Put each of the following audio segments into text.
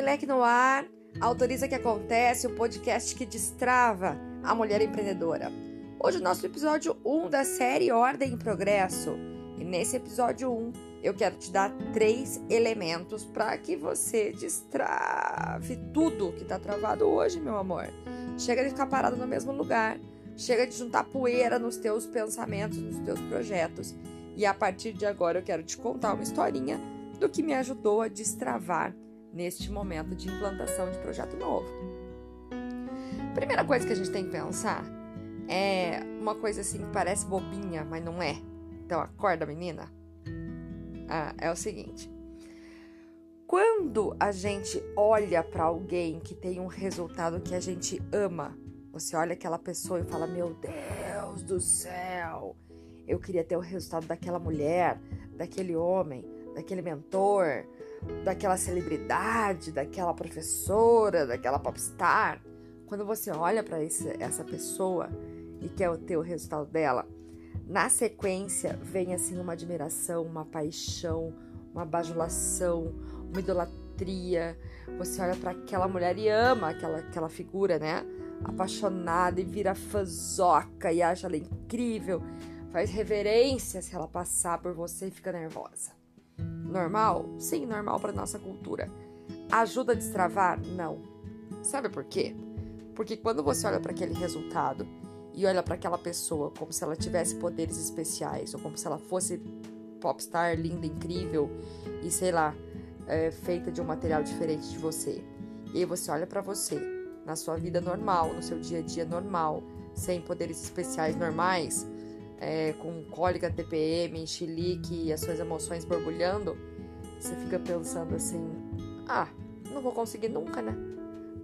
Leque no ar, autoriza que acontece, o podcast que destrava a mulher empreendedora. Hoje o nosso episódio 1 da série Ordem e Progresso. E nesse episódio 1, eu quero te dar três elementos para que você destrave tudo que está travado hoje, meu amor. Chega de ficar parado no mesmo lugar, chega de juntar poeira nos teus pensamentos, nos teus projetos. E a partir de agora eu quero te contar uma historinha do que me ajudou a destravar neste momento de implantação de projeto novo. Primeira coisa que a gente tem que pensar é uma coisa assim que parece bobinha, mas não é. Então acorda, menina. Ah, é o seguinte. Quando a gente olha para alguém que tem um resultado que a gente ama, você olha aquela pessoa e fala: Meu Deus do céu, eu queria ter o resultado daquela mulher, daquele homem, daquele mentor, daquela celebridade, daquela professora, daquela popstar. Quando você olha para essa pessoa e quer ter o resultado dela, na sequência vem assim uma admiração, uma paixão, uma bajulação, uma idolatria. Você olha para aquela mulher e ama aquela, aquela figura, né? Apaixonada e vira fãzoca e acha ela incrível. Faz reverência se ela passar por você e fica nervosa. Normal? Sim, normal para nossa cultura. Ajuda a destravar? Não. Sabe por quê? Porque quando você olha para aquele resultado e olha para aquela pessoa como se ela tivesse poderes especiais ou como se ela fosse popstar linda, incrível e sei lá, é, feita de um material diferente de você. E aí você olha para você na sua vida normal, no seu dia a dia normal, sem poderes especiais normais, é, com cólica, TPM, enxilique e as suas emoções borbulhando, você fica pensando assim: ah, não vou conseguir nunca, né?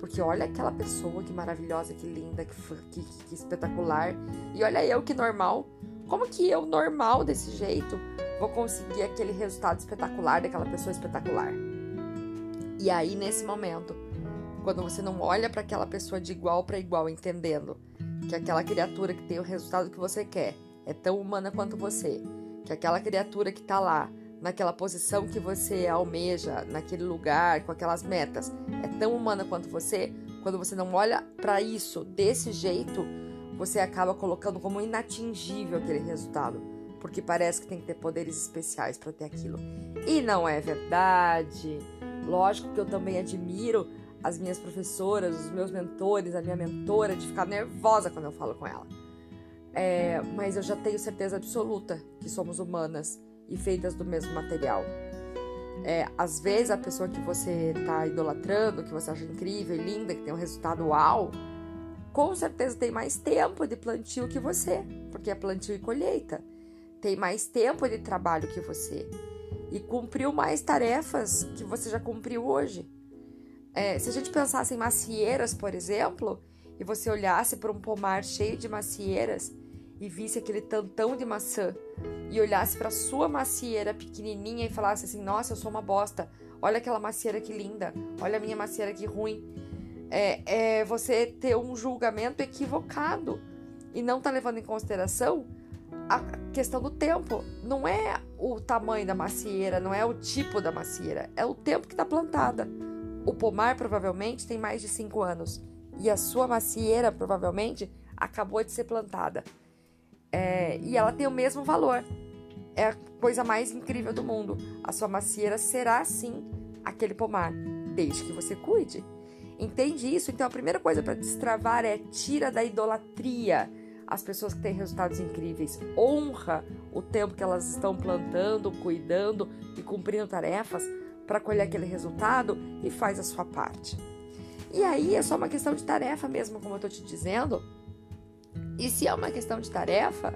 Porque olha aquela pessoa que maravilhosa, que linda, que, que, que espetacular. E olha eu que normal. Como que eu, normal desse jeito, vou conseguir aquele resultado espetacular daquela pessoa espetacular? E aí, nesse momento, quando você não olha para aquela pessoa de igual para igual, entendendo que aquela criatura que tem o resultado que você quer é tão humana quanto você, que aquela criatura que está lá, naquela posição que você almeja, naquele lugar, com aquelas metas, é tão humana quanto você, quando você não olha para isso desse jeito, você acaba colocando como inatingível aquele resultado, porque parece que tem que ter poderes especiais para ter aquilo. E não é verdade. Lógico que eu também admiro as minhas professoras, os meus mentores, a minha mentora, de ficar nervosa quando eu falo com ela. É, mas eu já tenho certeza absoluta que somos humanas e feitas do mesmo material. É, às vezes a pessoa que você está idolatrando, que você acha incrível e linda, que tem um resultado uau, com certeza tem mais tempo de plantio que você, porque é plantio e colheita. Tem mais tempo de trabalho que você e cumpriu mais tarefas que você já cumpriu hoje. É, se a gente pensasse em macieiras, por exemplo, e você olhasse para um pomar cheio de macieiras e visse aquele tantão de maçã e olhasse para sua macieira pequenininha e falasse assim: Nossa, eu sou uma bosta. Olha aquela macieira que linda. Olha a minha macieira que ruim. É, é você ter um julgamento equivocado e não tá levando em consideração a questão do tempo. Não é o tamanho da macieira, não é o tipo da macieira, é o tempo que está plantada. O pomar provavelmente tem mais de 5 anos e a sua macieira provavelmente acabou de ser plantada. É, e ela tem o mesmo valor. É a coisa mais incrível do mundo. A sua macieira será sim aquele pomar, desde que você cuide. Entende isso? Então a primeira coisa para destravar é tira da idolatria as pessoas que têm resultados incríveis. Honra o tempo que elas estão plantando, cuidando e cumprindo tarefas para colher aquele resultado e faz a sua parte. E aí é só uma questão de tarefa mesmo, como eu estou te dizendo. E se é uma questão de tarefa,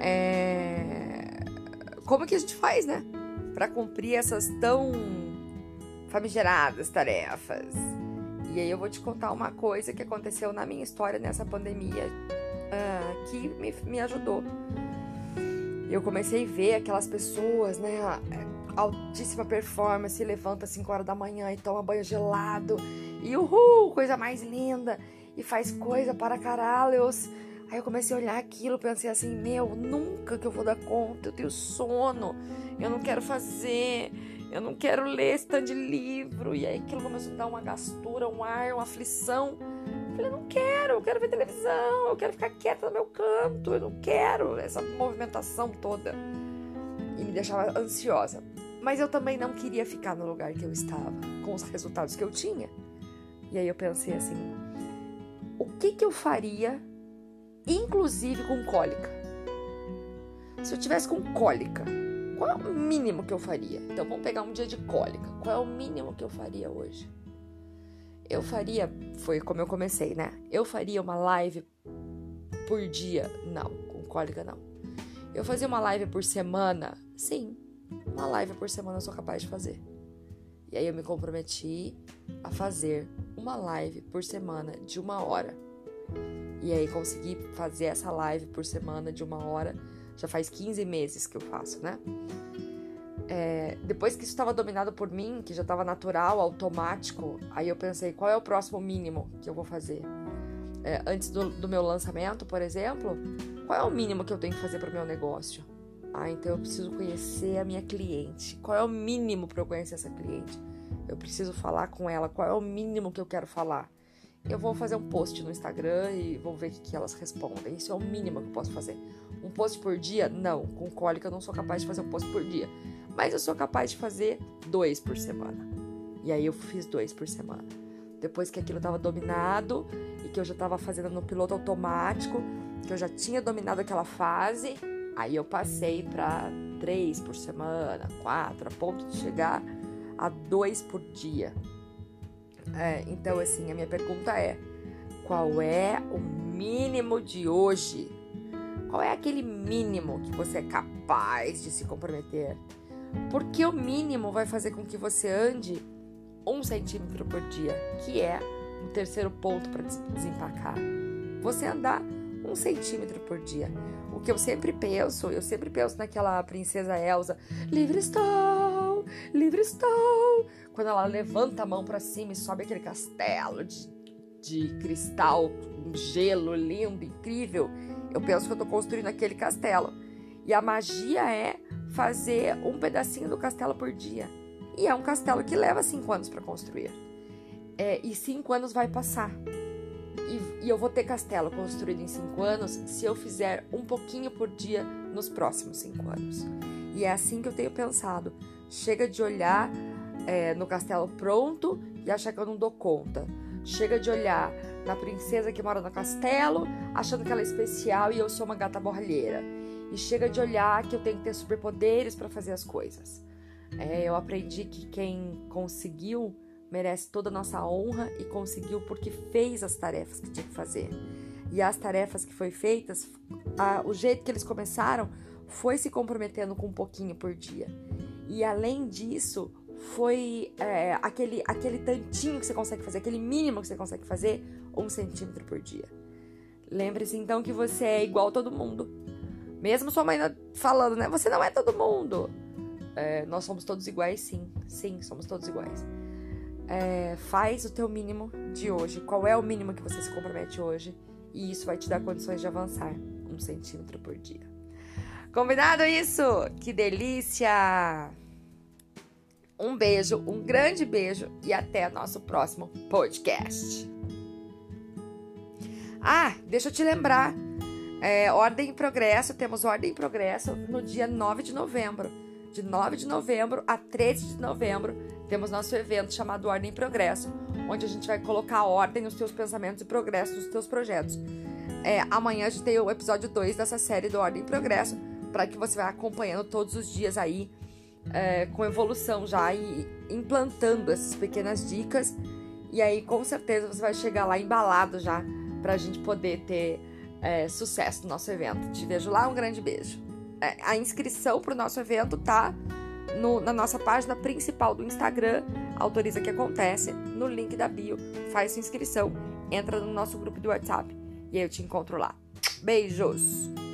é... como que a gente faz, né? Para cumprir essas tão famigeradas tarefas. E aí eu vou te contar uma coisa que aconteceu na minha história nessa pandemia uh, que me, me ajudou. Eu comecei a ver aquelas pessoas, né? Altíssima performance, levanta às 5 horas da manhã e toma banho gelado. E uhul, coisa mais linda e faz coisa para caralhos. Aí eu comecei a olhar aquilo, pensei assim, meu, nunca que eu vou dar conta, eu tenho sono, eu não quero fazer, Eu não quero ler esse tanto de livro. E aí aquilo começou a dar uma gastura, um ar, uma aflição. Eu falei, não quero, eu quero ver televisão, eu quero ficar quieta no meu canto, eu não quero essa movimentação toda. E me deixava ansiosa. Mas eu também não queria ficar no lugar que eu estava, com os resultados que eu tinha. E aí eu pensei assim: que, que eu faria, inclusive com cólica? Se eu tivesse com cólica, qual é o mínimo que eu faria? Então vamos pegar um dia de cólica. Qual é o mínimo que eu faria hoje? Eu faria, foi como eu comecei, né? Eu faria uma live por dia? Não, com cólica não. Eu fazia uma live por semana? Sim, uma live por semana eu sou capaz de fazer. E aí eu me comprometi a fazer uma live por semana de uma hora. E aí consegui fazer essa live por semana de uma hora já faz 15 meses que eu faço, né? É, depois que isso estava dominado por mim, que já estava natural, automático, aí eu pensei, qual é o próximo mínimo que eu vou fazer? É, antes do, do, meu lançamento, por exemplo, qual é o mínimo que eu tenho que fazer para o meu negócio? Ah, então eu preciso conhecer a minha cliente. Qual é o mínimo para eu conhecer essa cliente? Eu preciso falar com ela. Qual é o mínimo que eu quero falar? Eu vou fazer um post no Instagram e vou ver o que, elas respondem. Isso é o mínimo que eu posso fazer. Um post por dia? Não. Com cólica eu não sou capaz de fazer um post por dia. Mas eu sou capaz de fazer dois por semana. E aí eu fiz dois por semana. Depois que aquilo estava dominado e que eu já estava fazendo no piloto automático, que eu já tinha dominado aquela fase, aí eu passei para três por semana, quatro, a ponto de chegar a dois por dia. É, então, assim, a minha pergunta é: qual é o mínimo de hoje qual é aquele mínimo que você é capaz de se comprometer? Porque o mínimo vai fazer com que você ande um centímetro por dia, que é o terceiro ponto para desempacar. Você andar um centímetro por dia. O que eu sempre penso, eu sempre penso naquela princesa Elsa, livre estou, livre estou. Quando ela levanta a mão para cima e sobe aquele castelo de, de cristal, um gelo lindo, incrível. Eu penso que eu estou construindo aquele castelo. E a magia é fazer um pedacinho do castelo por dia. E é um castelo que leva cinco anos para construir. É, e cinco anos vai passar. E, e, eu vou ter castelo construído em cinco anos se eu fizer um pouquinho por dia nos próximos cinco anos. E é assim que eu tenho pensado. Chega de olhar é, no castelo pronto e achar que eu não dou conta. Chega de olhar na princesa que mora no castelo, achando que ela é especial e eu sou uma gata borralheira. E chega de olhar que eu tenho que ter superpoderes para fazer as coisas. É, eu aprendi que quem conseguiu merece toda a nossa honra e conseguiu porque fez as tarefas que tinha que fazer. E as tarefas que foi feitas, a, o jeito que eles começaram foi se comprometendo com um pouquinho por dia. E além disso, foi é, aquele, aquele tantinho que você consegue fazer, aquele mínimo que você consegue fazer, um centímetro por dia. Lembre-se então que você é igual a todo mundo. Mesmo sua mãe falando, né? Você não é todo mundo. É, nós somos todos iguais, sim. Sim, somos todos iguais. É, faz o teu mínimo de hoje. Qual é o mínimo que você se compromete hoje? E isso vai te dar condições de avançar um centímetro por dia. Combinado isso? Que delícia! Um beijo, um grande beijo e até nosso próximo podcast. Ah, deixa eu te lembrar. É, ordem em progresso, temos ordem em progresso no dia 9 de novembro. De 9 de novembro a 13 de novembro, temos nosso evento chamado Ordem em Progresso, onde a gente vai colocar ordem nos teus pensamentos e progresso nos teus projetos. É, amanhã a gente tem o episódio 2 dessa série do Ordem em Progresso, para que você vá acompanhando todos os dias aí é, com evolução já e implantando essas pequenas dicas. E aí, com certeza, você vai chegar lá embalado já para a gente poder ter é, sucesso no nosso evento. Te vejo lá, um grande beijo. É, a inscrição para o nosso evento tá no, na nossa página principal do Instagram, Autoriza que Acontece, no link da bio. Faz sua inscrição, entra no nosso grupo do WhatsApp e aí eu te encontro lá. Beijos!